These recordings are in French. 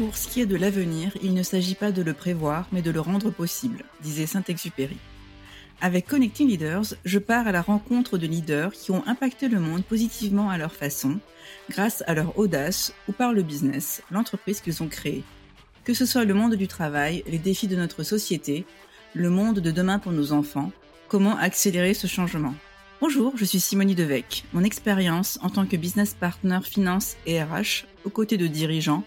Pour ce qui est de l'avenir, il ne s'agit pas de le prévoir, mais de le rendre possible, disait Saint-Exupéry. Avec Connecting Leaders, je pars à la rencontre de leaders qui ont impacté le monde positivement à leur façon, grâce à leur audace ou par le business, l'entreprise qu'ils ont créée. Que ce soit le monde du travail, les défis de notre société, le monde de demain pour nos enfants, comment accélérer ce changement. Bonjour, je suis Simonie Devec. Mon expérience en tant que business partner finance et RH, aux côtés de dirigeants,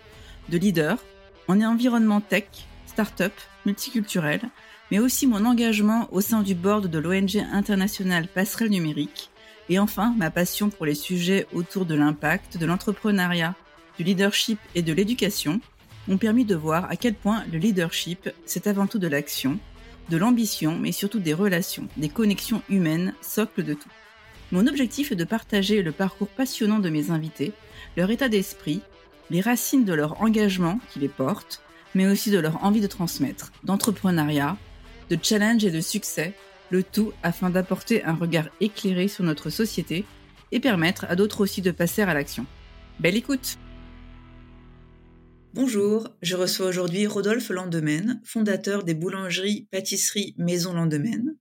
de leaders, en environnement tech, start-up, multiculturel, mais aussi mon engagement au sein du board de l'ONG internationale Passerelle Numérique, et enfin ma passion pour les sujets autour de l'impact, de l'entrepreneuriat, du leadership et de l'éducation m'ont permis de voir à quel point le leadership, c'est avant tout de l'action, de l'ambition, mais surtout des relations, des connexions humaines, socle de tout. Mon objectif est de partager le parcours passionnant de mes invités, leur état d'esprit, les racines de leur engagement qui les porte, mais aussi de leur envie de transmettre, d'entrepreneuriat, de challenge et de succès, le tout afin d'apporter un regard éclairé sur notre société et permettre à d'autres aussi de passer à l'action. Belle écoute Bonjour, je reçois aujourd'hui Rodolphe Landemaine, fondateur des boulangeries pâtisseries Maison Landemaine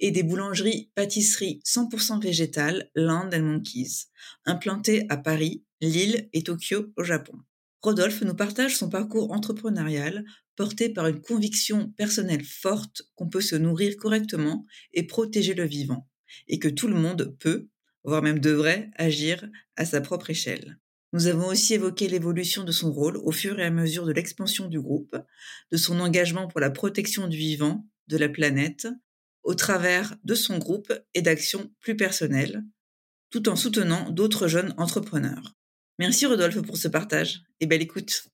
et des boulangeries pâtisseries 100% végétales Land and Monkeys, implantées à Paris, Lille et Tokyo au Japon. Rodolphe nous partage son parcours entrepreneurial porté par une conviction personnelle forte qu'on peut se nourrir correctement et protéger le vivant, et que tout le monde peut, voire même devrait, agir à sa propre échelle. Nous avons aussi évoqué l'évolution de son rôle au fur et à mesure de l'expansion du groupe, de son engagement pour la protection du vivant, de la planète, au travers de son groupe et d'actions plus personnelles, tout en soutenant d'autres jeunes entrepreneurs. Merci Rodolphe pour ce partage et belle écoute.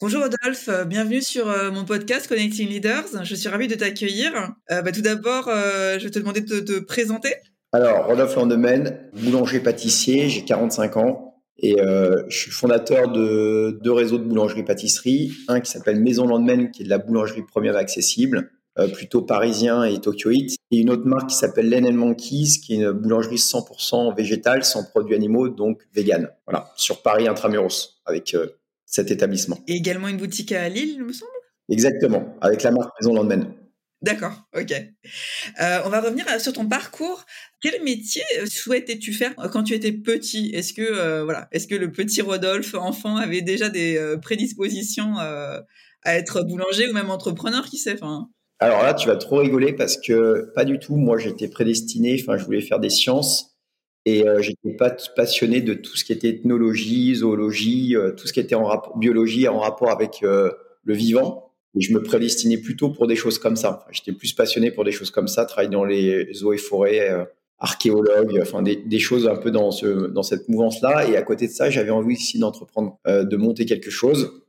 Bonjour Rodolphe, bienvenue sur euh, mon podcast Connecting Leaders. Je suis ravie de t'accueillir. Euh, bah, tout d'abord, euh, je vais te demander de te présenter. Alors, Rodolphe Landemaine, boulanger-pâtissier, j'ai 45 ans. Et euh, je suis fondateur de deux réseaux de boulangerie-pâtisserie. Un qui s'appelle Maison Landemain, qui est de la boulangerie première accessible, euh, plutôt parisien et tokyoïte. Et une autre marque qui s'appelle Len Monkeys, qui est une boulangerie 100% végétale, sans produits animaux, donc vegan. Voilà, sur Paris intramuros, avec euh, cet établissement. Et également une boutique à Lille, il me semble? Exactement, avec la marque Maison Landemain. D'accord, ok. Euh, on va revenir sur ton parcours. Quel métier euh, souhaitais-tu faire euh, quand tu étais petit? Est-ce que voilà, est-ce que le petit Rodolphe enfant avait déjà des prédispositions à être boulanger ou même entrepreneur, qui sait? Enfin... Alors là, tu vas trop rigoler parce que pas du tout. Moi, j'étais prédestiné. Enfin, je voulais faire des sciences et j'étais pas passionné de tout ce qui était ethnologie, zoologie, tout ce qui était en rapport biologie en rapport avec le vivant. Et je me prédestinais plutôt pour des choses comme ça. J'étais plus passionné pour des choses comme ça, travailler dans les eaux et forêts, euh, archéologue, enfin des, des, choses un peu dans, ce, dans cette mouvance-là. Et à côté de ça, j'avais envie aussi d'entreprendre, euh, de monter quelque chose.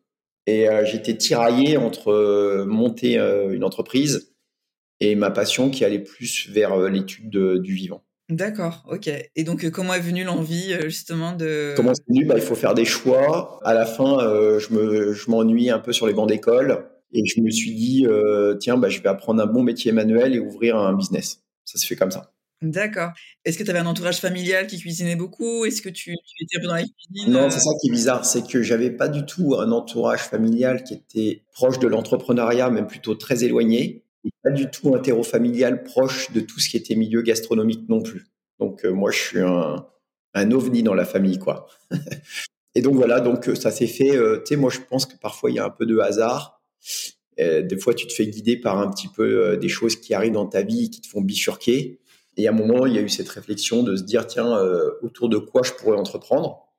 Et euh, j'étais tiraillé entre euh, monter une entreprise et ma passion qui allait plus vers l'étude du vivant. D'accord, ok. Et donc, comment est venue l'envie justement de... Comment c'est venu? Bah, Il faut faire des choix. À la fin, je, me, je m'ennuie un peu sur les bancs d'école. Et je me suis dit, euh, tiens, bah, je vais apprendre un bon métier manuel et ouvrir un business. Ça se fait comme ça. D'accord. Est-ce que tu avais un entourage familial qui cuisinait beaucoup? Est-ce que tu, étais un peu dans la cuisine Non, c'est ça qui est bizarre, c'est que j'avais pas du tout un entourage familial qui était proche de l'entrepreneuriat, même plutôt très éloigné, et pas du tout un terreau familial proche de tout ce qui était milieu gastronomique non plus. Donc euh, moi, je suis un, un ovni dans la famille, quoi. et donc voilà, donc euh, ça s'est fait. tu sais, moi, je pense que parfois il y a un peu de hasard euh, des fois, tu te fais guider par un petit peu euh, des choses qui arrivent dans ta vie qui te font bifurquer. Et à un moment, il y a eu cette réflexion de se dire, tiens, euh, autour de quoi je pourrais entreprendre?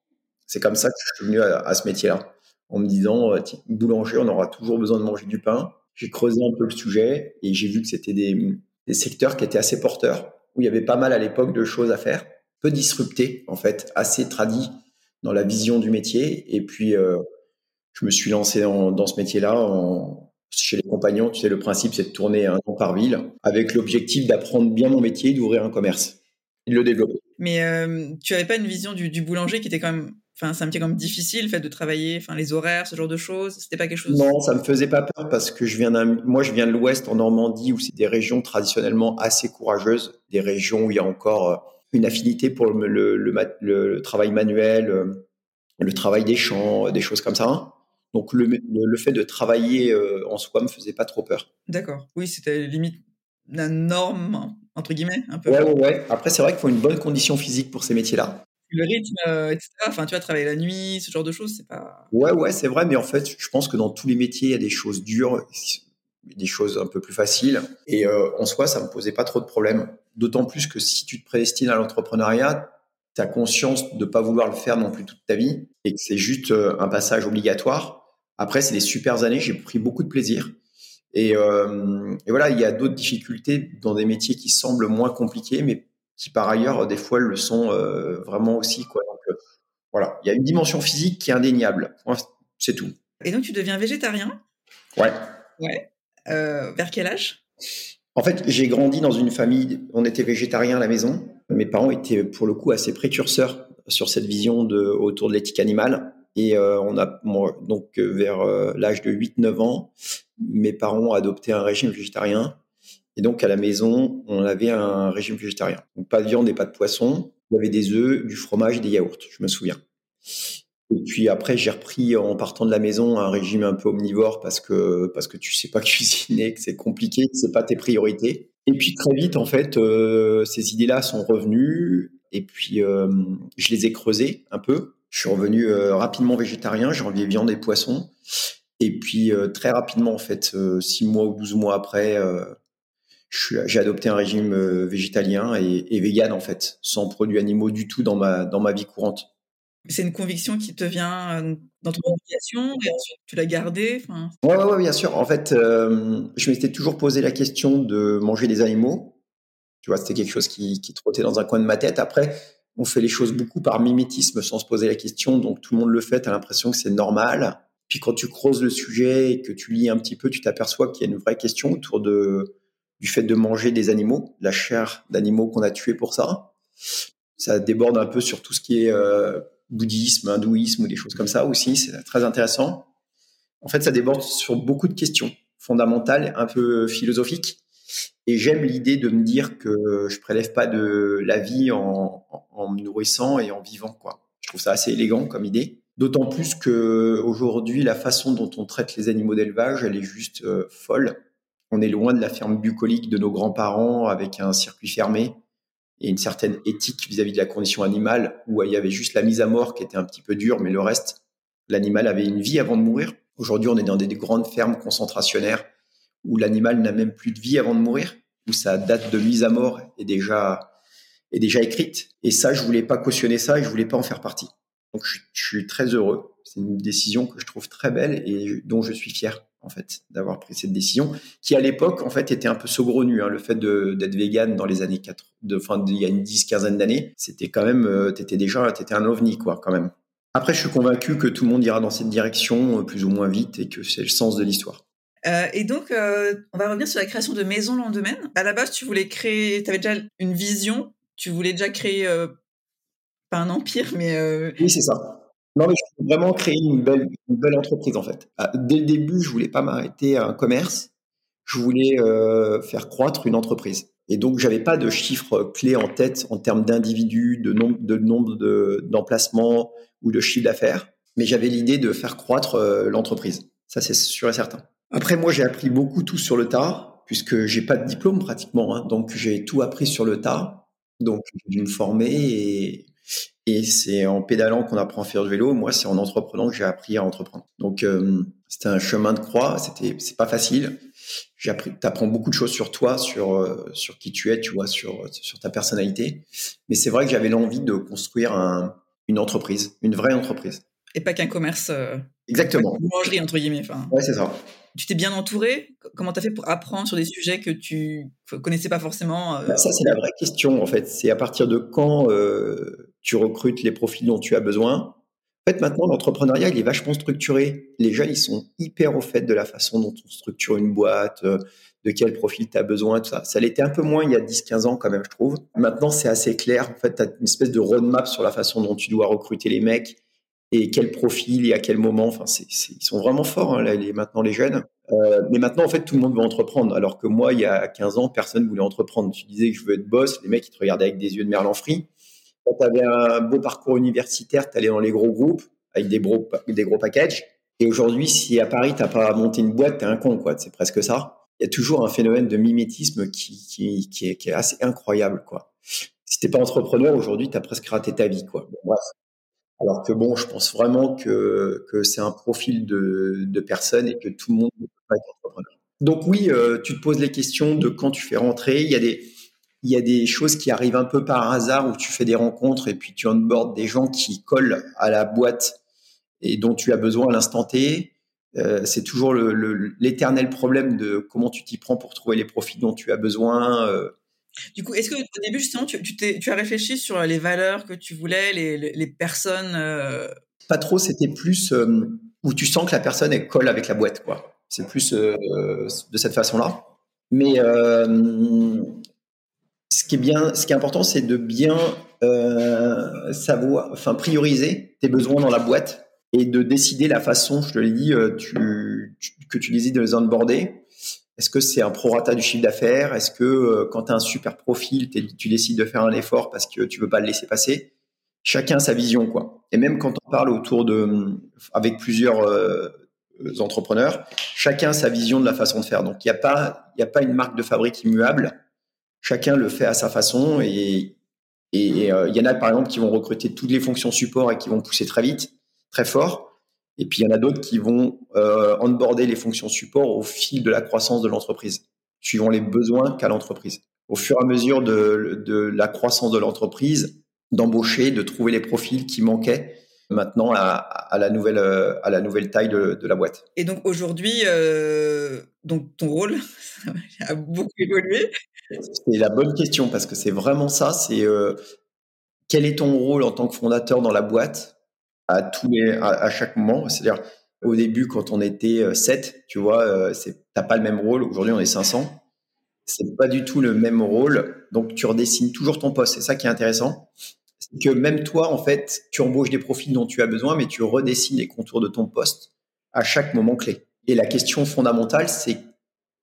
C'est comme ça que je suis venu à, ce métier-là, en me disant, boulanger, on aura toujours besoin de manger du pain. J'ai creusé un peu le sujet et j'ai vu que c'était des, secteurs qui étaient assez porteurs, où il y avait pas mal à l'époque de choses à faire, peu disruptés en fait, assez tradis dans la vision du métier. Et puis, je me suis lancé dans ce métier-là chez les compagnons. Tu sais, le principe, c'est de tourner un an par ville avec l'objectif d'apprendre bien mon métier, d'ouvrir un commerce et de le développer. Mais euh, tu n'avais pas une vision du, boulanger qui était quand même Enfin, c'est un métier quand même difficile, le fait de travailler, enfin, les horaires, ce genre de choses. C'était pas quelque chose. Non, ça me faisait pas peur parce que je viens moi, je viens de l'Ouest en Normandie où c'est des régions traditionnellement assez courageuses, des régions où il y a encore euh, une affinité pour le, le, le travail manuel, euh, le travail des champs, des choses comme ça. Donc le, le, fait de travailler en soi me faisait pas trop peur. D'accord. Oui, c'était limite la norme entre guillemets un peu. Ouais, ouais, ouais. Après, c'est vrai qu'il faut une bonne condition physique pour ces métiers-là. Le rythme, etc. Enfin, tu vas travailler la nuit, ce genre de choses, c'est pas. Ouais, ouais, c'est vrai. Mais en fait, je pense que dans tous les métiers, il y a des choses dures des choses un peu plus faciles. Et euh, en soi, ça me posait pas trop de problèmes. D'autant plus que si tu te prédestines à l'entrepreneuriat, tu as conscience de pas vouloir le faire non plus toute ta vie et que c'est juste euh, un passage obligatoire. Après, c'est des super années, j'ai pris beaucoup de plaisir. Et, euh, et voilà, il y a d'autres difficultés dans des métiers qui semblent moins compliqués, mais qui par ailleurs, des fois, le sont euh, vraiment aussi. Quoi. Donc, euh, voilà, il y a une dimension physique qui est indéniable. C'est tout. Et donc, tu deviens végétarien? Ouais. Ouais. Vers quel âge? En fait, j'ai grandi dans une famille, on était végétarien à la maison. Mes parents étaient pour le coup assez précurseurs sur cette vision de, autour de l'éthique animale. Et euh, on a donc euh, vers l'âge de 8-9 ans, mes parents ont adopté un régime végétarien. Et donc à la maison, on avait un régime végétarien. Donc pas de viande et pas de poisson. Il y avait des œufs, du fromage et des yaourts, je me souviens. Et puis après, j'ai repris en partant de la maison un régime un peu omnivore parce que parce que tu sais pas cuisiner, que c'est compliqué, que c'est pas tes priorités. Et puis très vite, en fait, euh, ces idées-là sont revenues et puis euh, je les ai creusées un peu. Je suis revenu euh, rapidement végétarien, j'ai envie viande et poisson. Et puis très rapidement, en fait, six mois ou douze mois après, j'ai adopté un régime végétalien et, et vegan en fait, sans produits animaux du tout dans ma dans ma vie courante. C'est une conviction qui te vient euh, dans ton éducation et ensuite tu l'as gardée enfin... ouais, ouais, bien sûr. En fait, euh, je m'étais toujours posé la question de manger des animaux. Tu vois, c'était quelque chose qui, qui trottait dans un coin de ma tête. Après, on fait les choses beaucoup par mimétisme sans se poser la question. Donc, tout le monde le fait, tu as l'impression que c'est normal. Puis quand tu creuses le sujet et que tu lis un petit peu, tu t'aperçois qu'il y a une vraie question autour de, du fait de manger des animaux, la chair d'animaux qu'on a tués pour ça. Ça déborde un peu sur tout ce qui est euh, bouddhisme, hindouisme ou des choses comme ça aussi. C'est très intéressant. En fait, ça déborde sur beaucoup de questions fondamentales, un peu philosophiques. Et j'aime l'idée de me dire que je prélève pas de la vie en, en, me nourrissant et en vivant, quoi. Je trouve ça assez élégant comme idée. D'autant plus que aujourd'hui, la façon dont on traite les animaux d'élevage, elle est juste euh, folle. On est loin de la ferme bucolique de nos grands-parents avec un circuit fermé et une certaine éthique vis-à-vis de la condition animale où il y avait juste la mise à mort qui était un petit peu dure, mais le reste, l'animal avait une vie avant de mourir. Aujourd'hui, on est dans des, grandes fermes concentrationnaires où l'animal n'a même plus de vie avant de mourir, où sa date de mise à mort est déjà, est déjà écrite. Et ça, je voulais pas cautionner ça et je voulais pas en faire partie. Donc, je, suis très heureux. C'est une décision que je trouve très belle et dont je suis fier en fait, d'avoir pris cette décision, qui à l'époque, en fait, était un peu saugrenu. Hein, le fait d'être vegan dans les années 4, de, fin, il y a une dix, quinzaine d'années, c'était quand même, euh, t'étais déjà, t'étais un ovni, quoi, quand même. Après, je suis convaincu que tout le monde ira dans cette direction, euh, plus ou moins vite, et que c'est le sens de l'histoire. Euh, et donc, on va revenir sur la création de Maison Lendemain. À la base, tu voulais créer, tu avais déjà une vision, tu voulais déjà créer, pas un empire, mais... Oui, c'est ça. Non, mais je voulais vraiment créer une belle, entreprise, en fait. Ah, dès le début, je voulais pas m'arrêter à un commerce. Je voulais euh, faire croître une entreprise. Et donc, j'avais pas de chiffres clés en tête en termes d'individus, de nombre, de nombre d'emplacements ou de chiffre d'affaires. Mais j'avais l'idée de faire croître euh, l'entreprise. Ça, c'est sûr et certain. Après, moi, j'ai appris beaucoup tout sur le tas, puisque j'ai pas de diplôme pratiquement. Hein, donc, j'ai tout appris sur le tas. Donc, j'ai dû me former et et c'est en pédalant qu'on apprend à faire du vélo. Moi, c'est en entreprenant que j'ai appris à entreprendre. Donc, euh, c'était un chemin de croix. C'était, c'est pas facile. T'apprends beaucoup de choses sur toi, sur euh, sur qui tu es, tu vois, sur sur ta personnalité. Mais c'est vrai que j'avais l'envie de construire un, une entreprise, une vraie entreprise. Et pas qu'un commerce. Euh, Exactement. Une boulangerie entre guillemets. Enfin. Ouais, c'est ça. Tu t'es bien entouré? Comment tu as fait pour apprendre sur des sujets que tu connaissais pas forcément bah, Ça, c'est la vraie question, en fait. C'est à partir de quand tu recrutes les profils dont tu as besoin. En fait, maintenant, l'entrepreneuriat, il est vachement structuré. Les jeunes, ils sont hyper au fait de la façon dont on structure une boîte, euh, de quel profil tu as besoin, tout ça. Ça l'était un peu moins il y a 10-15 ans quand même, je trouve. Maintenant, c'est assez clair. En fait, tu as une espèce de roadmap sur la façon dont tu dois recruter les mecs et quel profil et à quel moment. Enfin, c'est, ils sont vraiment forts, hein, là, les, maintenant, les jeunes. Euh, mais maintenant, en fait, tout le monde veut entreprendre. Alors que moi, il y a 15 ans, personne voulait entreprendre. Tu disais que je veux être boss, les mecs, ils te regardaient avec des yeux de merlan frit. Quand tu avais un beau parcours universitaire, tu allais dans les gros groupes avec des gros, des gros packages. Et aujourd'hui, si à Paris, t'as pas monté une boîte, t'es un con, quoi. C'est presque ça. Il y a toujours un phénomène de mimétisme qui, qui, qui, est, qui est, assez incroyable, quoi. Si t'es pas entrepreneur, aujourd'hui, t'as presque raté ta vie, quoi. Alors que bon, je pense vraiment que, que c'est un profil de, de personne et que tout le monde ne peut pas être entrepreneur. Donc oui, euh, tu te poses les questions de quand tu fais rentrer. Il y a des, il y a des choses qui arrivent un peu par hasard où tu fais des rencontres et puis tu onboardes des gens qui collent à la boîte et dont tu as besoin à l'instant T. Euh, c'est toujours l'éternel problème de comment tu t'y prends pour trouver les profits dont tu as besoin. Euh. Du coup, est-ce que au début justement tu, as réfléchi sur les valeurs que tu voulais, les, les, personnes euh? Pas trop, c'était plus où tu sens que la personne elle colle avec la boîte, quoi. C'est plus de cette façon-là. Mais ce qui est bien, ce qui est important, c'est de bien savoir, enfin prioriser tes besoins dans la boîte et de décider la façon, je te l'ai dit, euh, tu, que tu décides de les onboarder. Est-ce que c'est un prorata du chiffre d'affaires? Est-ce que euh, quand tu as un super profil, tu décides de faire un effort parce que tu veux pas le laisser passer? Chacun sa vision, quoi. Et même quand on parle autour de, avec plusieurs euh, entrepreneurs, chacun sa vision de la façon de faire. Donc il n'y a pas, il a pas une marque de fabrique immuable. Chacun le fait à sa façon et et il y en a par exemple qui vont recruter toutes les fonctions support et qui vont pousser très vite très fort. Et puis, il y en a d'autres qui vont euh, onboarder les fonctions support au fil de la croissance de l'entreprise, suivant les besoins qu'a l'entreprise. Au fur et à mesure de, de la croissance de l'entreprise, d'embaucher, de trouver les profils qui manquaient maintenant à, à, la nouvelle à la nouvelle taille de, de la boîte. Et donc aujourd'hui, euh, donc ton rôle a beaucoup évolué. C'est la bonne question parce que c'est vraiment ça. C'est euh, quel est ton rôle en tant que fondateur dans la boîte? À tous les, à, chaque moment. C'est-à-dire, au début, quand on était 7, euh, tu vois, euh, c'est, t'as pas le même rôle. Aujourd'hui, on est 500. C'est pas du tout le même rôle. Donc, tu redessines toujours ton poste. C'est ça qui est intéressant. C'est que même toi, en fait, tu embauches des profils dont tu as besoin, mais tu redessines les contours de ton poste à chaque moment clé. Et la question fondamentale, c'est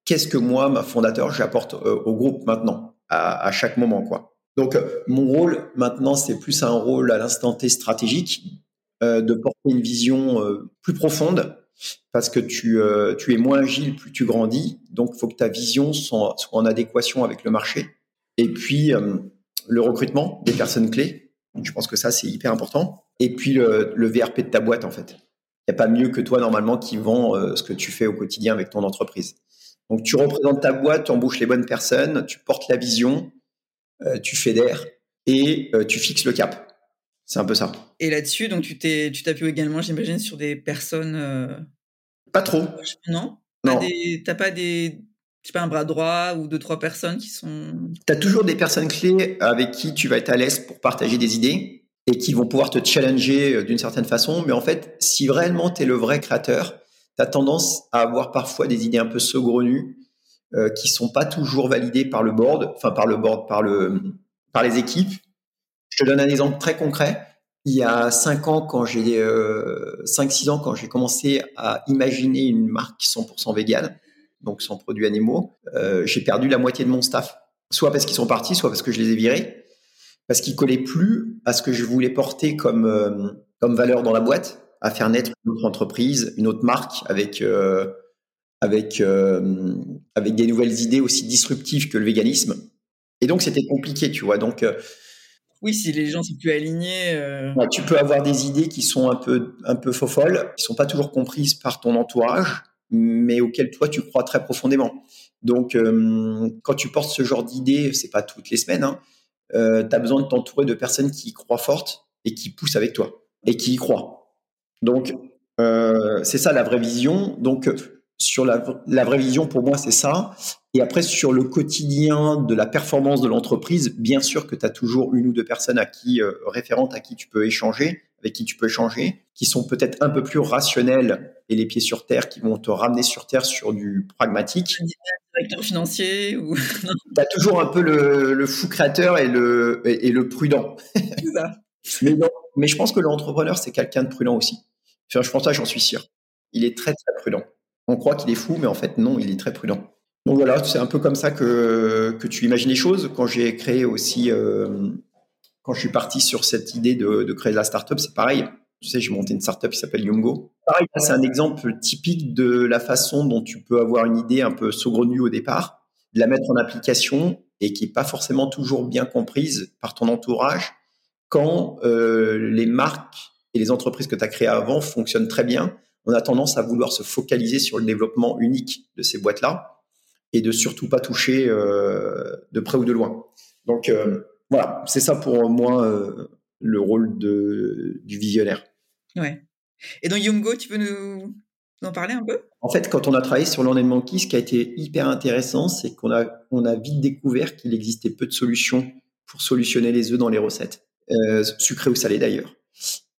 qu'est-ce que moi, ma fondateur, j'apporte euh, au groupe maintenant, à, à chaque moment, quoi. Donc, mon rôle maintenant, c'est plus un rôle à l'instant T stratégique, de porter une vision euh, plus profonde parce que tu, euh, tu es moins agile plus tu grandis. Donc, il faut que ta vision soit, soit, en adéquation avec le marché. Et puis, le recrutement des personnes clés. Je pense que ça, c'est hyper important. Et puis, le, le, VRP de ta boîte, en fait. Il n'y a pas mieux que toi, normalement, qui vend ce que tu fais au quotidien avec ton entreprise. Donc, tu représentes ta boîte, tu embauches les bonnes personnes, tu portes la vision, tu fédères et tu fixes le cap. C'est un peu ça. Et là-dessus, donc tu t'es, tu t'appuies également, j'imagine, sur des personnes. Euh, pas trop. Non? Non. T'as pas des, je sais pas, un bras droit ou deux trois personnes qui sont. T'as toujours des personnes clés avec qui tu vas être à l'aise pour partager des idées et qui vont pouvoir te challenger euh, d'une certaine façon. Mais en fait, si vraiment tu es le vrai créateur, tu as tendance à avoir parfois des idées un peu saugrenues euh, qui sont pas toujours validées par le board, enfin par le board, par le, par les équipes je te donne un exemple très concret. Il y a cinq ans, quand j'ai euh, cinq six ans, quand j'ai commencé à imaginer une marque 100% végane, donc sans produits animaux, euh, j'ai perdu la moitié de mon staff. Soit parce qu'ils sont partis, soit parce que je les ai virés, parce qu'ils collaient plus à ce que je voulais porter comme euh, comme valeur dans la boîte, à faire naître une autre entreprise, une autre marque avec euh, avec euh, avec des nouvelles idées aussi disruptives que le véganisme. Et donc c'était compliqué, tu vois. Donc oui, si les gens sont plus alignés. Euh... tu peux avoir des idées qui sont un peu, un peu faux folles, qui sont pas toujours comprises par ton entourage, mais auxquelles toi tu crois très profondément. Donc, euh, quand tu portes ce genre d'idées, c'est pas toutes les semaines, hein, euh, tu as besoin de t'entourer de personnes qui y croient fortes et qui poussent avec toi et qui y croient. Donc, c'est ça la vraie vision. Donc, sur la, la vraie vision, pour moi, c'est ça. Et après, sur le quotidien de la performance de l'entreprise, bien sûr que tu as toujours une ou deux personnes à qui, euh, référentes à qui tu peux échanger, avec qui tu peux échanger, qui sont peut-être un peu plus rationnelles et les pieds sur terre, qui vont te ramener sur terre sur du pragmatique. Directeur financier ou... tu as toujours un peu le, le, fou créateur et le, et, le prudent. Ça. mais, non, mais je pense que l'entrepreneur, c'est quelqu'un de prudent aussi. Enfin, je pense ça, j'en suis sûr. Il est très, très prudent. On croit qu'il est fou, mais en fait, non, il est très prudent. Donc voilà, c'est un peu comme ça que, tu imagines les choses. Quand j'ai créé aussi, euh, quand je suis parti sur cette idée de, de créer la startup, c'est pareil. Tu sais, j'ai monté une startup qui s'appelle Yungo. pareil, c'est un exemple typique de la façon dont tu peux avoir une idée un peu saugrenue au départ, de la mettre en application et qui n'est pas forcément toujours bien comprise par ton entourage quand euh, les marques et les entreprises que tu as créées avant fonctionnent très bien. On a tendance à vouloir se focaliser sur le développement unique de ces boîtes-là et de surtout pas toucher euh, de près ou de loin. Donc euh, voilà, c'est ça pour moi euh, le rôle de, du visionnaire. Ouais. Et dans Yumgo, tu peux nous, en parler un peu? En fait, quand on a travaillé sur Land Monkey, ce qui a été hyper intéressant, c'est qu'on a, on a vite découvert qu'il existait peu de solutions pour solutionner les œufs dans les recettes, euh, sucrées ou salées d'ailleurs.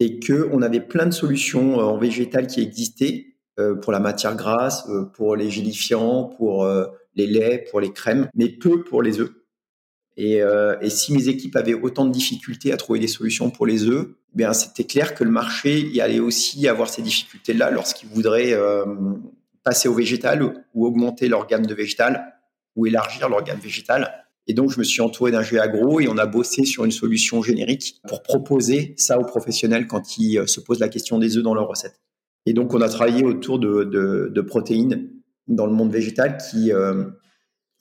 Et qu'on avait plein de solutions en végétal qui existaient pour la matière grasse, euh, pour les gélifiants, pour euh, les laits, pour les crèmes, mais peu pour les œufs. Et, euh, si mes équipes avaient autant de difficultés à trouver des solutions pour les œufs, eh bien c'était clair que le marché y allait aussi avoir ces difficultés-là lorsqu'ils voudraient euh, passer au végétal ou augmenter leur gamme de végétal ou élargir leur gamme végétale. Et donc je me suis entouré d'un jeu agro et on a bossé sur une solution générique pour proposer ça aux professionnels quand ils se posent la question des œufs dans leur recette. Et donc on a travaillé autour de, de, de protéines dans le monde végétal qui euh,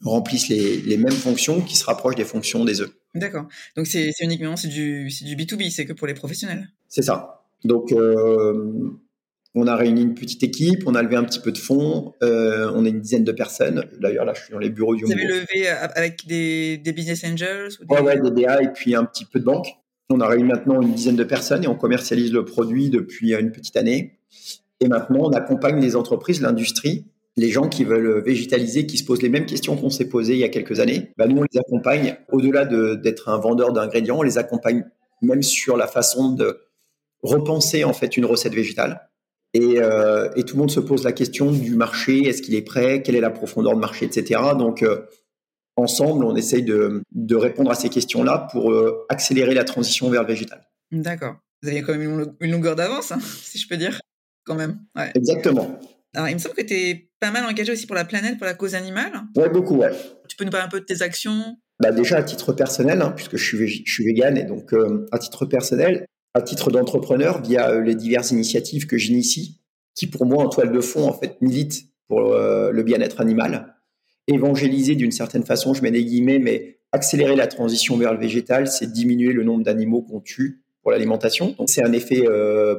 remplissent les, les, mêmes fonctions, qui se rapprochent des fonctions des œufs. D'accord. Donc c'est uniquement c'est du, du B2B, c'est que pour les professionnels. C'est ça. Donc euh, on a réuni une petite équipe, on a levé un petit peu de fonds, euh, on est une dizaine de personnes. D'ailleurs là je suis dans les bureaux du Vous avez levé avec des, des business angels ou des... Ouais, ouais, des DA et puis un petit peu de banque. On a réuni maintenant une dizaine de personnes et on commercialise le produit depuis une petite année. Et maintenant, on accompagne les entreprises, l'industrie, les gens qui veulent végétaliser, qui se posent les mêmes questions qu'on s'est posées il y a quelques années. Bah, nous, on les accompagne au-delà d'être un vendeur d'ingrédients, on les accompagne même sur la façon de repenser en fait une recette végétale. Et, euh, et tout le monde se pose la question du marché, est-ce qu'il est prêt, quelle est la profondeur de marché, etc. Donc euh, ensemble, on essaye de, répondre à ces questions-là pour euh, accélérer la transition vers le végétal. D'accord. Vous avez quand même une longueur d'avance, hein, si je peux dire, quand même. Ouais. Exactement. Alors, il me semble que tu es pas mal engagé aussi pour la planète, pour la cause animale. Ouais, beaucoup, ouais. Tu peux nous parler un peu de tes actions? Bah Déjà, à titre personnel, hein, puisque je suis, je suis vegan, et donc euh, à titre personnel, à titre d'entrepreneur, via euh, les diverses initiatives que j'initie, qui pour moi, en toile de fond, en fait, militent pour euh, le bien-être animal évangéliser d'une certaine façon, je mets des guillemets, mais accélérer la transition vers le végétal, c'est diminuer le nombre d'animaux qu'on tue pour l'alimentation. Donc c'est un effet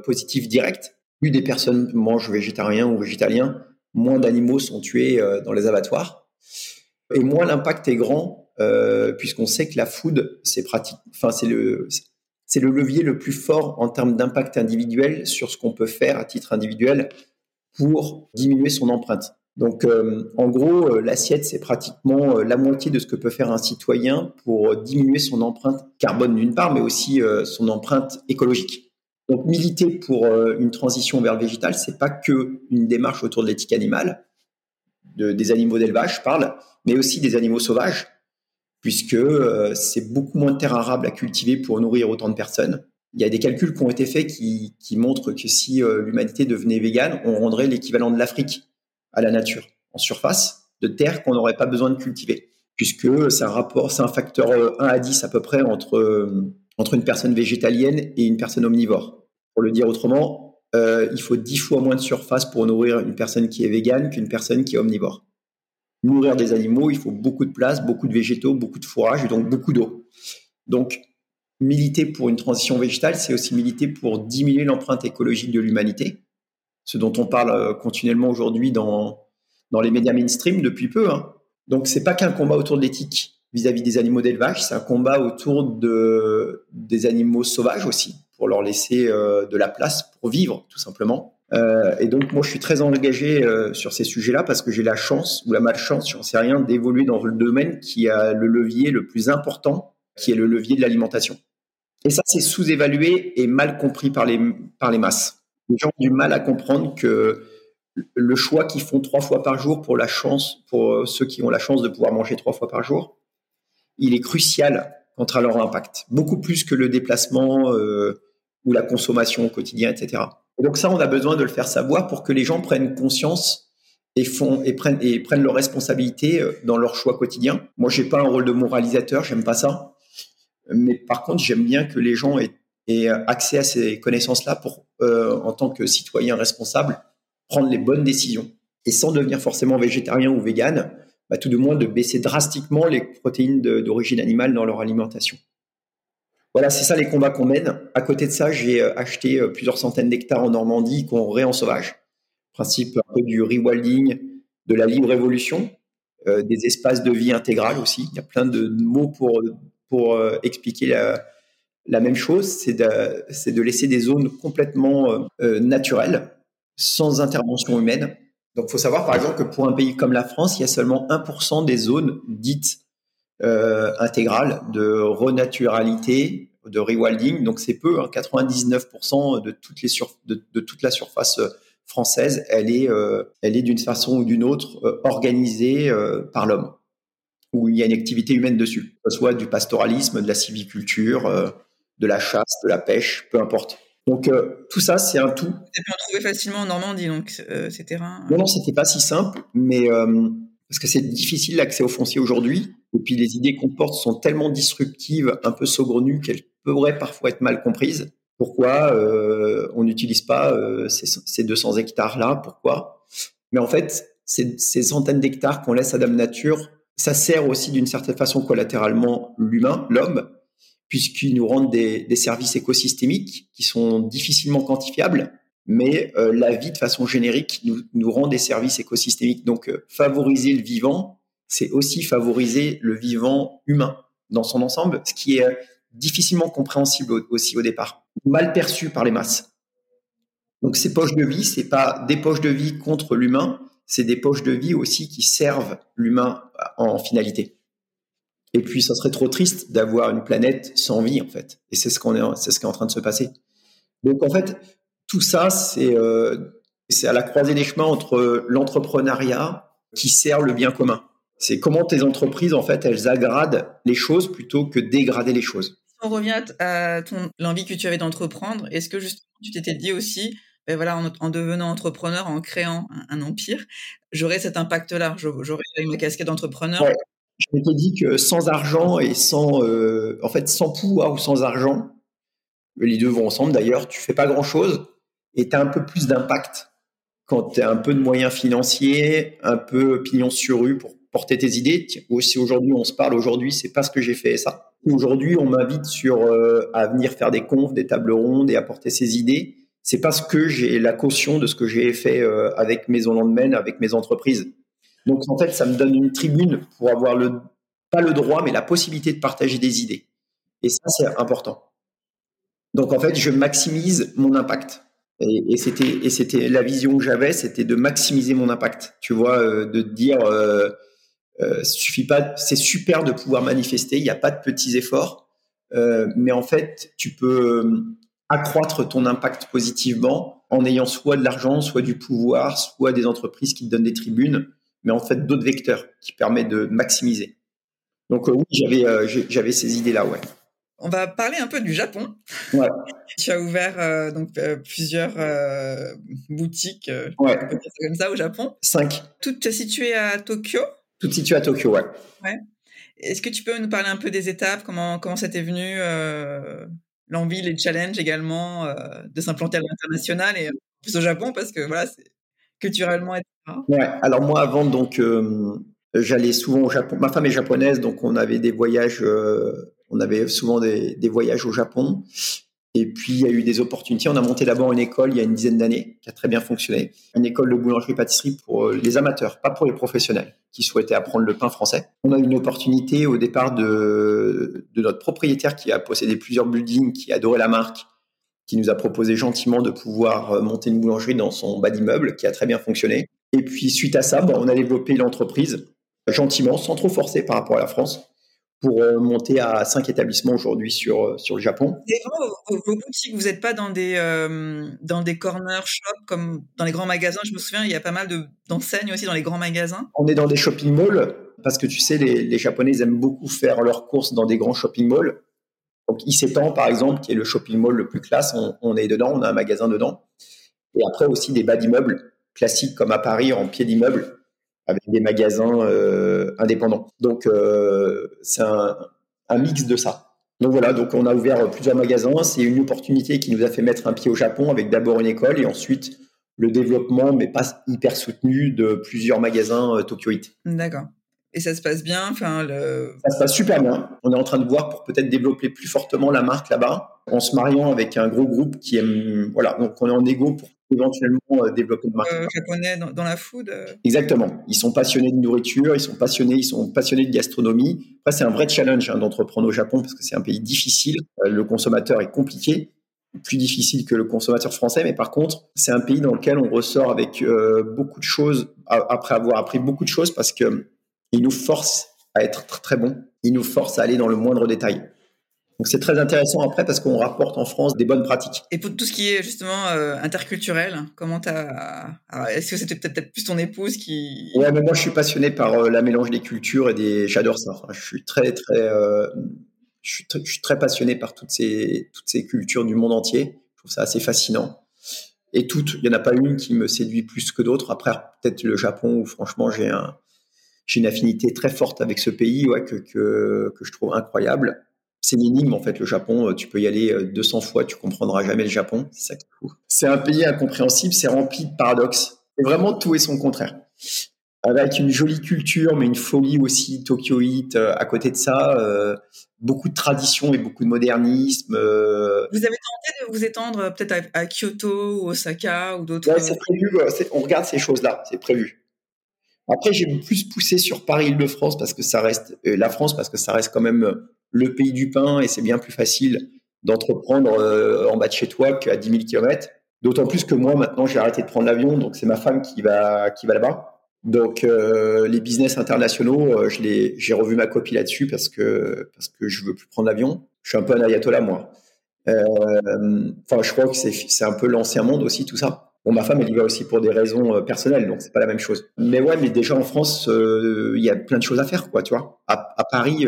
positif direct. Plus des personnes mangent végétarien ou végétalien, moins d'animaux sont tués euh, dans les abattoirs. Et moins l'impact est grand, euh, puisqu'on sait que la food, c'est pratique. C'est le, levier le plus fort en termes d'impact individuel sur ce qu'on peut faire à titre individuel pour diminuer son empreinte. Donc, euh, en gros, l'assiette, c'est pratiquement la moitié de ce que peut faire un citoyen pour diminuer son empreinte carbone d'une part, mais aussi son empreinte écologique. Donc, militer pour une transition vers le végétal, c'est pas que une démarche autour de l'éthique animale, de, des animaux d'élevage, je parle, mais aussi des animaux sauvages, puisque c'est beaucoup moins de terres arables à cultiver pour nourrir autant de personnes. Il y a des calculs qui ont été faits qui, montrent que si l'humanité devenait végane, on rendrait l'équivalent de l'Afrique à la nature en surface de terre qu'on n'aurait pas besoin de cultiver, puisque c'est un rapport, c'est un facteur 1 à 10 à peu près entre, entre une personne végétalienne et une personne omnivore. Pour le dire autrement, euh, il faut 10 fois moins de surface pour nourrir une personne qui est végane qu'une personne qui est omnivore. Nourrir des animaux, il faut beaucoup de place, beaucoup de végétaux, beaucoup de fourrage et donc beaucoup d'eau. Donc, militer pour une transition végétale, c'est aussi militer pour diminuer l'empreinte écologique de l'humanité, ce dont on parle euh, continuellement aujourd'hui dans, dans les médias mainstream depuis peu. Hein. Donc, c'est pas qu'un combat autour de l'éthique vis-à-vis des animaux d'élevage, c'est un combat autour de, des animaux sauvages aussi, pour leur laisser euh, de la place pour vivre, tout simplement. Euh, et donc, moi, je suis très engagé euh, sur ces sujets-là parce que j'ai la chance ou la malchance, j'en sais rien, d'évoluer dans le domaine qui a le levier le plus important, qui est le levier de l'alimentation. Et ça, c'est sous-évalué et mal compris par les, par les masses les gens ont du mal à comprendre que le choix qu'ils font trois fois par jour pour la chance, pour ceux qui ont la chance de pouvoir manger trois fois par jour, il est crucial quant à leur impact, beaucoup plus que le déplacement euh, ou la consommation au quotidien, etc. Et donc ça, on a besoin de le faire savoir pour que les gens prennent conscience et font et prennent et prennent leurs responsabilités euh, dans leur choix quotidien. Moi, j'ai pas un rôle de moralisateur, j'aime pas ça, mais par contre, j'aime bien que les gens aient accès à ces connaissances-là pour, en tant que citoyen responsable, prendre les bonnes décisions. Et sans devenir forcément végétarien ou vegan, bah, tout de moins de baisser drastiquement les protéines d'origine animale dans leur alimentation. Voilà, c'est ça les combats qu'on mène. À côté de ça, j'ai euh, acheté euh, plusieurs centaines d'hectares en Normandie qu'on en sauvage. Principe un peu du rewilding, de la libre évolution, euh, des espaces de vie intégral aussi. Il y a plein de mots pour, pour expliquer la, la, même chose. C'est de, de, laisser des zones complètement naturelles, sans intervention humaine. Donc, il faut savoir, par exemple, que pour un pays comme la France, il y a seulement 1% des zones dites euh, intégrales de renaturalité, de rewilding. Donc, c'est peu. 99% hein. de, toutes les de, toute la surface euh, française, elle est, euh, elle est d'une façon ou d'une autre organisée par l'homme, où il y a une activité humaine dessus, que ce soit du pastoralisme, de la civiculture, de la chasse, de la pêche, peu importe. Donc euh, tout ça, c'est un tout. Vous pu en trouver facilement en Normandie, donc euh, ces terrains. Non, non, c'était pas si simple, mais euh, parce que c'est difficile l'accès au foncier aujourd'hui. Et puis les idées qu'on porte sont tellement disruptives, un peu saugrenues, qu'elles pourraient parfois être mal comprises. Pourquoi on n'utilise pas ces, 200 hectares-là? Pourquoi? Mais en fait, ces, ces centaines d'hectares qu'on laisse à Dame Nature, ça sert aussi d'une certaine façon collatéralement l'humain, l'homme, puisqu'ils nous rendent des, services écosystémiques qui sont difficilement quantifiables, mais euh, la vie de façon générique nous, nous rend des services écosystémiques. Donc euh, favoriser le vivant, c'est aussi favoriser le vivant humain dans son ensemble, ce qui est euh, difficilement compréhensible aussi au départ, mal perçu par les masses. Donc ces poches de vie, c'est pas des poches de vie contre l'humain, c'est des poches de vie aussi qui servent l'humain en finalité. Et puis, ça serait trop triste d'avoir une planète sans vie, en fait. Et c'est ce qu'on est, c'est ce qui est en train de se passer. Donc, en fait, tout ça, c'est, euh, c'est à la croisée des chemins entre l'entrepreneuriat qui sert le bien commun. C'est comment tes entreprises, en fait, elles aggradent les choses plutôt que dégrader les choses. On revient à ton, l'envie que tu avais d'entreprendre. Est-ce que justement, tu t'étais dit aussi, ben voilà, en, devenant entrepreneur, en créant un, empire, j'aurais cet impact-là, j'aurais une casquette d'entrepreneur je m'étais dit que sans argent et sans, euh, en fait, sans pouvoir ou sans argent, les deux vont ensemble d'ailleurs, tu fais pas grand chose et tu as un peu plus d'impact quand tu as un peu de moyens financiers, un peu pignon sur rue pour porter tes idées. Si aujourd'hui on se parle, aujourd'hui c'est parce que j'ai fait ça. Aujourd'hui on m'invite sur euh, à venir faire des confs, des tables rondes et apporter ses idées. C'est parce que j'ai la caution de ce que j'ai fait euh, avec Maison Landmen, avec mes entreprises. Donc en fait, ça me donne une tribune pour avoir pas le droit, mais la possibilité de partager des idées. Et ça, c'est important. Donc en fait, je maximise mon impact. Et, c'était la vision que j'avais, c'était de maximiser mon impact. Tu vois, euh, de dire euh, euh, c'est super de pouvoir manifester. Il n'y a pas de petits efforts, mais en fait, tu peux accroître ton impact positivement en ayant soit de l'argent, soit du pouvoir, soit des entreprises qui te donnent des tribunes mais en fait d'autres vecteurs qui permettent de maximiser. Donc euh, oui, j'avais euh, j'avais ces idées là, ouais. On va parler un peu du Japon. Ouais. tu as ouvert euh, donc plusieurs boutiques, ouais. comme ça au Japon. Cinq. Toutes situées à Tokyo? Toutes situées à Tokyo, ouais. Ouais. Est-ce que tu peux nous parler un peu des étapes, comment comment ça t'est venu, l'envie, les challenges également de s'implanter à l'international et plus au Japon? Parce que voilà, c'est culturellement, etc. Alors moi, avant, donc, euh, j'allais souvent au Japon. Ma femme est japonaise, donc on avait des voyages. Euh, on avait souvent des, des, voyages au Japon. Et puis il y a eu des opportunités. On a monté d'abord une école il y a une dizaine d'années qui a très bien fonctionné. Une école de boulangerie-pâtisserie pour euh, les amateurs, pas pour les professionnels qui souhaitaient apprendre le pain français. On a eu une opportunité au départ de, de notre propriétaire qui a possédé plusieurs buildings, qui adorait la marque qui nous a proposé gentiment de pouvoir euh, monter une boulangerie dans son bas d'immeuble, qui a très bien fonctionné. Et puis suite à ça, bah, on a développé l'entreprise gentiment, sans trop forcer par rapport à la France, pour euh, monter à cinq établissements aujourd'hui sur, euh, sur le Japon. Et vos, vos boutiques, vous n'êtes pas dans des, dans des corner shops comme dans les grands magasins? Je me souviens, il y a pas mal d'enseignes aussi dans les grands magasins. On est dans des shopping malls parce que tu sais, les, les Japonais aiment beaucoup faire leurs courses dans des grands shopping malls. Donc, s'étend, par exemple, qui est le shopping mall le plus classe, on, est dedans, on a un magasin dedans. Et après aussi des bas d'immeubles classiques comme à Paris en pied d'immeuble avec des magasins euh, indépendants. Donc, euh, c'est un, mix de ça. Donc voilà, donc on a ouvert plusieurs magasins. C'est une opportunité qui nous a fait mettre un pied au Japon avec d'abord une école et ensuite le développement, mais pas hyper soutenu, de plusieurs magasins euh, Tokyo It. D'accord. Et ça se passe bien enfin, le... Ça se passe super bien. On est en train de voir pour peut-être développer plus fortement la marque là-bas, en se mariant avec un gros groupe qui aime. Voilà, donc on est en égo pour éventuellement euh, développer une marque. Euh, japonais dans, la food. Exactement. Ils sont passionnés de nourriture, ils sont passionnés, ils sont passionnés de gastronomie. Après, c'est un vrai challenge hein, d'entreprendre au Japon parce que c'est un pays difficile. Le consommateur est compliqué plus difficile que le consommateur français, mais par contre, c'est un pays dans lequel on ressort avec euh, beaucoup de choses, après avoir appris beaucoup de choses, parce que il nous force à être très bon, il nous force à aller dans le moindre détail. Donc c'est très intéressant après parce qu'on rapporte en France des bonnes pratiques. Et pour tout ce qui est justement euh, interculturel, comment t'as Est-ce que c'était peut-être plus ton épouse qui Ouais, mais moi je suis passionné par euh, la mélange des cultures et des. J'adore ça. je suis très très je suis, je suis, très passionné par toutes ces, toutes ces cultures du monde entier. Je trouve ça assez fascinant. Et toutes, il n'y en a pas une qui me séduit plus que d'autres. Après, peut-être le Japon, où franchement, j'ai un, j'ai une affinité très forte avec ce pays ouais, que, que, que je trouve incroyable. C'est une énigme, en fait, le Japon. Tu peux y aller 200 fois, tu comprendras jamais le Japon. C'est ça qui est C'est un pays incompréhensible, c'est rempli de paradoxes. Et vraiment, tout est son contraire avec une jolie culture, mais une folie aussi tokyoïte euh, à côté de ça. Euh, beaucoup de tradition et beaucoup de modernisme. Euh. Vous avez tenté de vous étendre peut-être à, Kyoto ou Osaka ou d'autres ouais, c'est prévu. On regarde ces choses-là, c'est prévu. Après, j'ai plus poussé sur Paris-Île-de-France parce que ça reste la France parce que ça reste quand même le pays du pain et c'est bien plus facile d'entreprendre en bas de chez toi qu'à 10 000 km. D'autant plus que moi, maintenant, j'ai arrêté de prendre l'avion, donc c'est ma femme qui va qui va là-bas. Donc euh, les business internationaux, euh, j'ai revu ma copie là-dessus parce que parce que je veux plus prendre l'avion. Je suis un peu un ayatollah moi. Euh, enfin, je crois que c'est un peu l'ancien monde aussi tout ça. Bon, ma femme elle y va aussi pour des raisons personnelles, donc c'est pas la même chose. Mais ouais, mais déjà en France, il y a plein de choses à faire, quoi, tu vois. À, à Paris,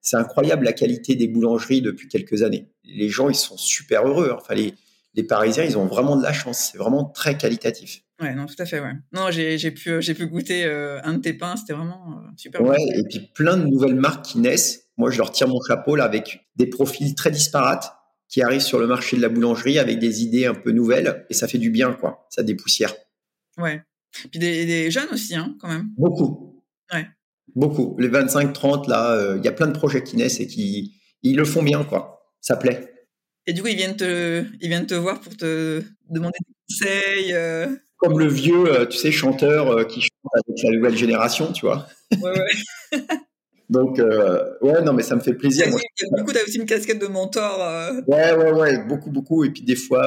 c'est incroyable la qualité des boulangeries depuis quelques années. Les gens, ils sont super heureux. Enfin, les, les Parisiens, ils ont vraiment de la chance. C'est vraiment très qualitatif. Ouais, non, tout à fait, ouais. Non, j'ai pu, pu goûter euh, un de tes pains, c'était vraiment euh, super. Ouais, et puis plein de nouvelles marques qui naissent. Moi, je leur tire mon chapeau là avec des profils très disparates qui arrivent sur le marché de la boulangerie avec des idées un peu nouvelles et ça fait du bien, quoi. Ça dépoussière. Ouais. Puis des, des jeunes aussi, hein, quand même. Beaucoup. Ouais. Beaucoup. Les 25-30, là, euh, il y a plein de projets qui naissent et qui ils le font bien, quoi. Ça plaît. Et du coup, ils viennent te, ils viennent te voir pour te demander des conseils comme le vieux, euh, tu sais, chanteur euh, qui chante avec la nouvelle génération, tu vois. Ouais, ouais. Donc, euh, ouais, non, mais ça me fait plaisir. Moi. Du coup, tu as aussi une casquette de mentor. Ouais, ouais, ouais, beaucoup, beaucoup. Et puis, des fois,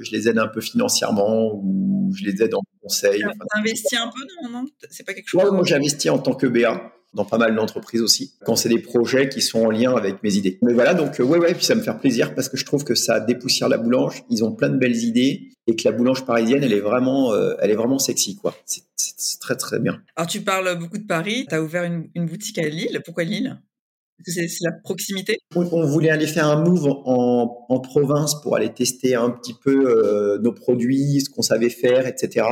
je les aide un peu financièrement ou je les aide en conseil. Investi un peu, non, non? C'est pas quelque chose. Ouais, moi, j'ai investi en tant que BA dans pas mal d'entreprises aussi, quand c'est des projets qui sont en lien avec mes idées. Mais voilà, donc ouais, ouais, puis ça me fait plaisir parce que je trouve que ça dépoussière la boulange. Ils ont plein de belles idées et que la boulange parisienne, elle est vraiment, euh, elle est vraiment sexy, quoi. C'est très très bien. Alors tu parles beaucoup de Paris. Tu as ouvert une, une, boutique à Lille. Pourquoi Lille? C'est la proximité? On, voulait aller faire un move en, en province pour aller tester un petit peu euh, nos produits, ce qu'on savait faire, etc.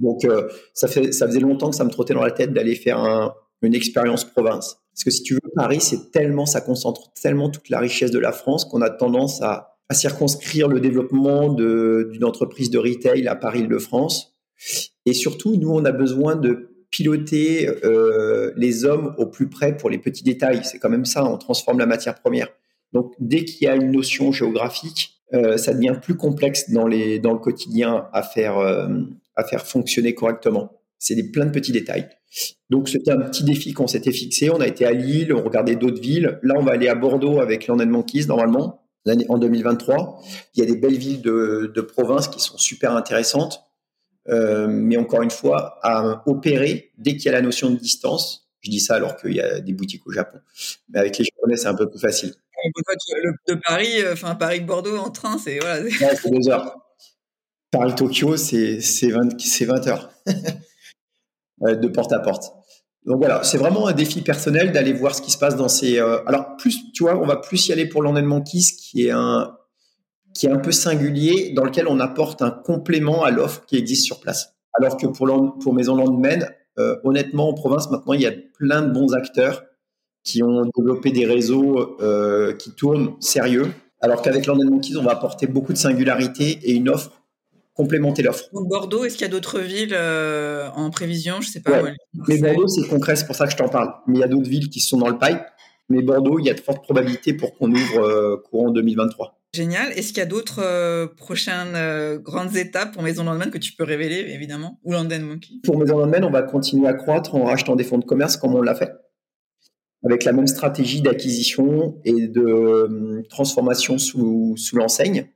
Donc euh, ça, fait, faisait longtemps que ça me trottait dans la tête d'aller faire un, une expérience province. Parce que si tu veux, Paris, c'est tellement, ça concentre tellement toute la richesse de la France qu'on a tendance à circonscrire le développement d'une entreprise de retail à Paris-Île-de-France. Et surtout, nous, on a besoin de piloter euh, les hommes au plus près pour les petits détails. C'est quand même ça, on transforme la matière première. Donc, dès qu'il y a une notion géographique, euh, ça devient plus complexe dans, le quotidien à faire, à faire fonctionner correctement. C'est des, plein de petits détails. Donc, c'était un petit défi qu'on s'était fixé. On a été à Lille, on regardait d'autres villes. Là, on va aller à Bordeaux avec Land Monkeys, normalement en 2023. Il y a des belles villes de, de province qui sont super intéressantes, euh, mais encore une fois, à opérer dès qu'il y a la notion de distance. Je dis ça alors qu'il y a des boutiques au Japon, mais avec les Japonais c'est un peu plus facile. De Paris, euh, enfin Paris-Bordeaux en train, c'est voilà. deux heures. Paris-Tokyo, c'est c'est 20, 20 heures de porte à porte. Donc voilà, c'est vraiment un défi personnel d'aller voir ce qui se passe dans ces. Euh, alors plus, tu vois, on va plus y aller pour l'enlèvement Kiss, qui est un qui est un peu singulier, dans lequel on apporte un complément à l'offre qui existe sur place. Alors que pour pour Maison Landman, euh, honnêtement, en province maintenant, il y a plein de bons acteurs qui ont développé des réseaux euh, qui tournent sérieux, alors qu'avec London Monkeys, on va apporter beaucoup de singularité et une offre complémenter l'offre. Donc Bordeaux, est-ce qu'il y a d'autres villes euh, en prévision? Je sais pas. mais Bordeaux, c'est concret, c'est pour ça que je t'en parle. Mais il y a d'autres villes qui sont dans le pipe. Mais Bordeaux, il y a de fortes probabilités pour qu'on ouvre euh, courant 2023. Génial. Est-ce qu'il y a d'autres euh, prochaines grandes étapes pour Maison Landman que tu peux révéler, évidemment, ou London Monkey? Pour Maison Landman, on va continuer à croître en rachetant des fonds de commerce comme on l'a fait, avec la même stratégie d'acquisition et de transformation sous, sous l'enseigne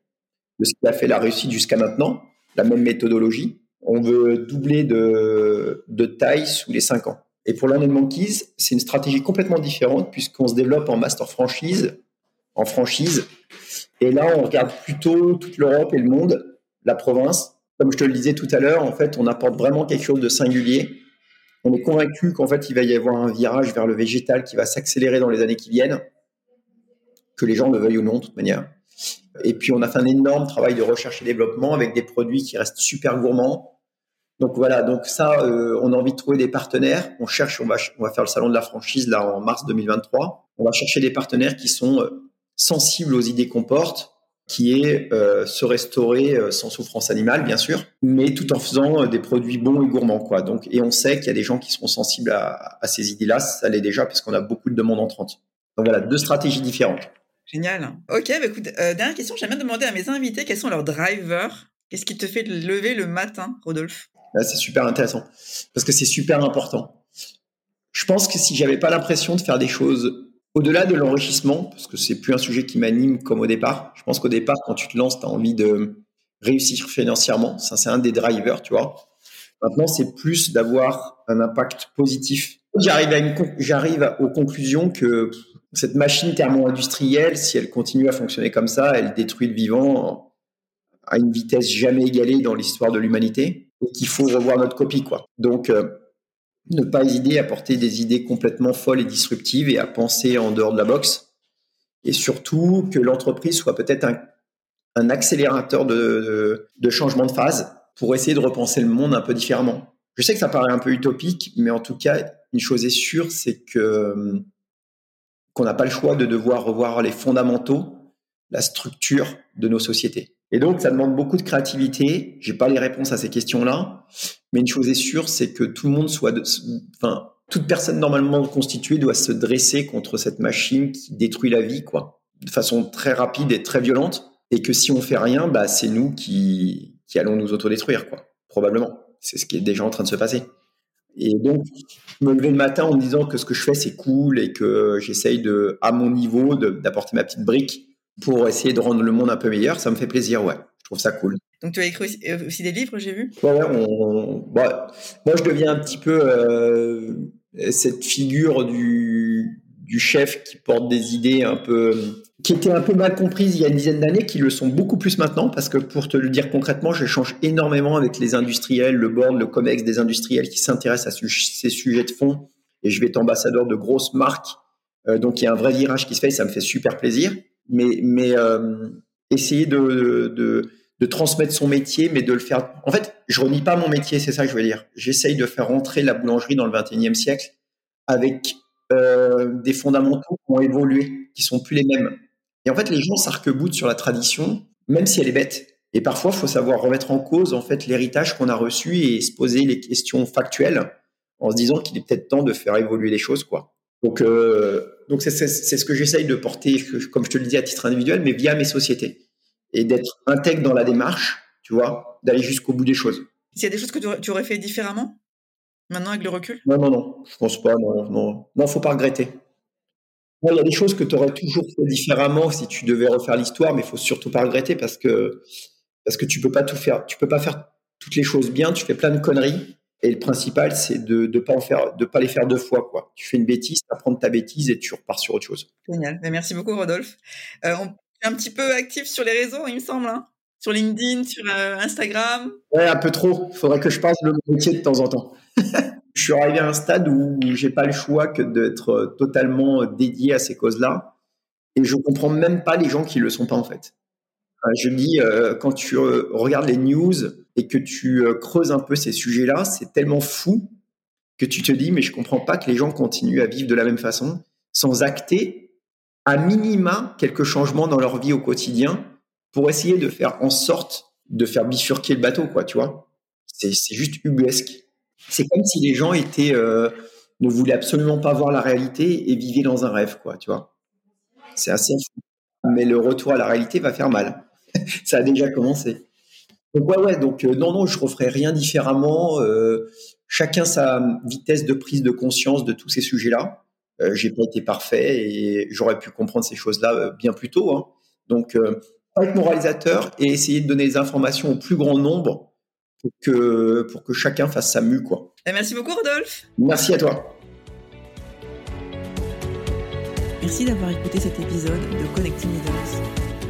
de ce qui a fait la réussite jusqu'à maintenant, la même méthodologie. On veut doubler de, de taille sous les 5 ans. Et pour London Monkeys, c'est une stratégie complètement différente puisqu'on se développe en master franchise, en franchise. Et là, on regarde plutôt toute l'Europe et le monde, la province. Comme je te le disais tout à l'heure, en fait, on apporte vraiment quelque chose de singulier. On est convaincu qu'en fait, il va y avoir un virage vers le végétal qui va s'accélérer dans les années qui viennent, que les gens le veuillent ou non, de toute manière. Et puis, on a fait un énorme travail de recherche et développement avec des produits qui restent super gourmands. Donc voilà, donc ça, euh, on a envie de trouver des partenaires. On cherche, on va, faire le salon de la franchise là en mars 2023. On va chercher des partenaires qui sont euh, sensibles aux idées qu'on porte, qui est euh, se restaurer sans souffrance animale, bien sûr, mais tout en faisant des produits bons et gourmands. Donc, et on sait qu'il y a des gens qui seront sensibles à, ces idées-là. Ça l'est déjà parce qu'on a beaucoup de demandes entrantes. Donc voilà, deux stratégies différentes. Génial. Ok, bah écoute, euh, dernière question, j'aime bien demander à mes invités quels sont leurs drivers. Qu'est-ce qui te fait lever le matin, Rodolphe? C'est super intéressant parce que c'est super important. Je pense que si j'avais pas l'impression de faire des choses au-delà de l'enrichissement, parce que c'est plus un sujet qui m'anime comme au départ. Je pense qu'au départ, quand tu te lances, tu as envie de réussir financièrement. Ça, c'est un des drivers, tu vois. Maintenant, c'est plus d'avoir un impact positif. J'arrive aux conclusions que cette machine thermo-industrielle, si elle continue à fonctionner comme ça, elle détruit le vivant à une vitesse jamais égalée dans l'histoire de l'humanité et qu'il faut revoir notre copie, quoi. Donc, euh, ne pas hésiter à porter des idées complètement folles et disruptives et à penser en dehors de la boxe. Et surtout, que l'entreprise soit peut-être un, accélérateur de, de changement de phase pour essayer de repenser le monde un peu différemment. Je sais que ça paraît un peu utopique, mais en tout cas, une chose est sûre, c'est que qu'on n'a pas le choix de devoir revoir les fondamentaux, la structure de nos sociétés. Et donc, ça demande beaucoup de créativité. J'ai pas les réponses à ces questions-là, mais une chose est sûre, c'est que tout le monde soit, de, enfin, toute personne normalement constituée doit se dresser contre cette machine qui détruit la vie, quoi, de façon très rapide et très violente. Et que si on fait rien, bah, c'est nous qui, allons nous autodétruire, quoi, probablement. C'est ce qui est déjà en train de se passer. Et donc, me lever le matin en me disant que ce que je fais, c'est cool et que j'essaye de, à mon niveau, d'apporter ma petite brique pour essayer de rendre le monde un peu meilleur, ça me fait plaisir, ouais. Je trouve ça cool. Donc, tu as écrit aussi, euh, des livres, j'ai vu Ouais, on, bah, moi, je deviens un petit peu euh, cette figure du, du chef qui porte des idées un peu qui étaient un peu mal comprises il y a une dizaine d'années, qui le sont beaucoup plus maintenant, parce que pour te le dire concrètement, j'échange énormément avec les industriels, le board, le COMEX des industriels qui s'intéressent à ces sujets de fond, et je vais être ambassadeur de grosses marques, euh, donc il y a un vrai virage qui se fait, et ça me fait super plaisir. Mais, mais euh, essayer de, de, de, transmettre son métier, mais de le faire... En fait, je renie pas mon métier, c'est ça que je veux dire. J'essaye de faire rentrer la boulangerie dans le 21e siècle avec euh, des fondamentaux qui ont évolué, qui sont plus les mêmes. Et en fait, les gens s'arc-boutent sur la tradition, même si elle est bête. Et parfois, il faut savoir remettre en cause en fait l'héritage qu'on a reçu et se poser les questions factuelles en se disant qu'il est peut-être temps de faire évoluer les choses, quoi. Donc, euh, donc c'est, ce que j'essaye de porter, comme je te le dis, à titre individuel, mais via mes sociétés et d'être intègre dans la démarche, tu vois, d'aller jusqu'au bout des choses. S'il y a des choses que tu aurais fait différemment? Maintenant avec le recul? Non, non, non, je pense pas. Non, non, non, faut pas regretter il y a des choses que tu aurais toujours fait différemment si tu devais refaire l'histoire, mais il faut surtout pas regretter parce que parce que tu peux pas tout faire, tu peux pas faire toutes les choses bien, tu fais plein de conneries. Et le principal, c'est de ne pas en faire, de pas les faire deux fois, quoi. Tu fais une bêtise, tu apprends ta bêtise et tu repars sur autre chose. Génial. merci beaucoup, Rodolphe. Euh, on est un petit peu actif sur les réseaux, il me semble, hein sur LinkedIn, sur euh, Instagram. Ouais, un peu trop. Il faudrait que je passe le métier de temps en temps. Je suis arrivé à un stade où j'ai pas le choix que d'être euh, totalement euh, dédié à ces causes-là. Et je comprends même pas les gens qui le sont pas en fait. Je dis, euh, quand tu regardes les news et que tu creuses un peu ces sujets-là, c'est tellement fou que tu te dis, mais je comprends pas que les gens continuent à vivre de la même façon sans acter à minima quelques changements dans leur vie au quotidien pour essayer de faire en sorte de faire bifurquer le bateau, quoi, tu vois. C'est juste ubuesque. C'est comme si les gens étaient euh, ne voulaient absolument pas voir la réalité et vivaient dans un rêve, quoi, tu vois. C'est assez fou. Mais le retour à la réalité va faire mal. Ça a déjà commencé. Donc ouais, ouais. Donc euh, non, non, je referai rien différemment. Euh, chacun sa vitesse de prise de conscience de tous ces sujets-là. J'ai pas été parfait et j'aurais pu comprendre ces choses-là bien plus tôt. Hein. Donc, euh, être moralisateur et essayer de donner des informations au plus grand nombre pour que, pour que chacun fasse sa mue. Quoi. Eh, merci beaucoup, Rodolphe. Merci à toi. Merci d'avoir écouté cet épisode de Connecting Leaders.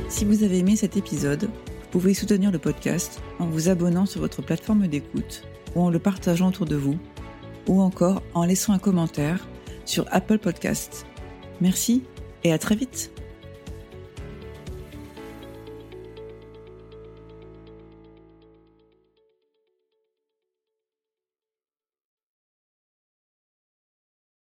Si vous avez aimé cet épisode, vous pouvez soutenir le podcast en vous abonnant sur votre plateforme d'écoute ou en le partageant autour de vous, ou encore en laissant un commentaire sur Apple Podcasts. Merci et à très vite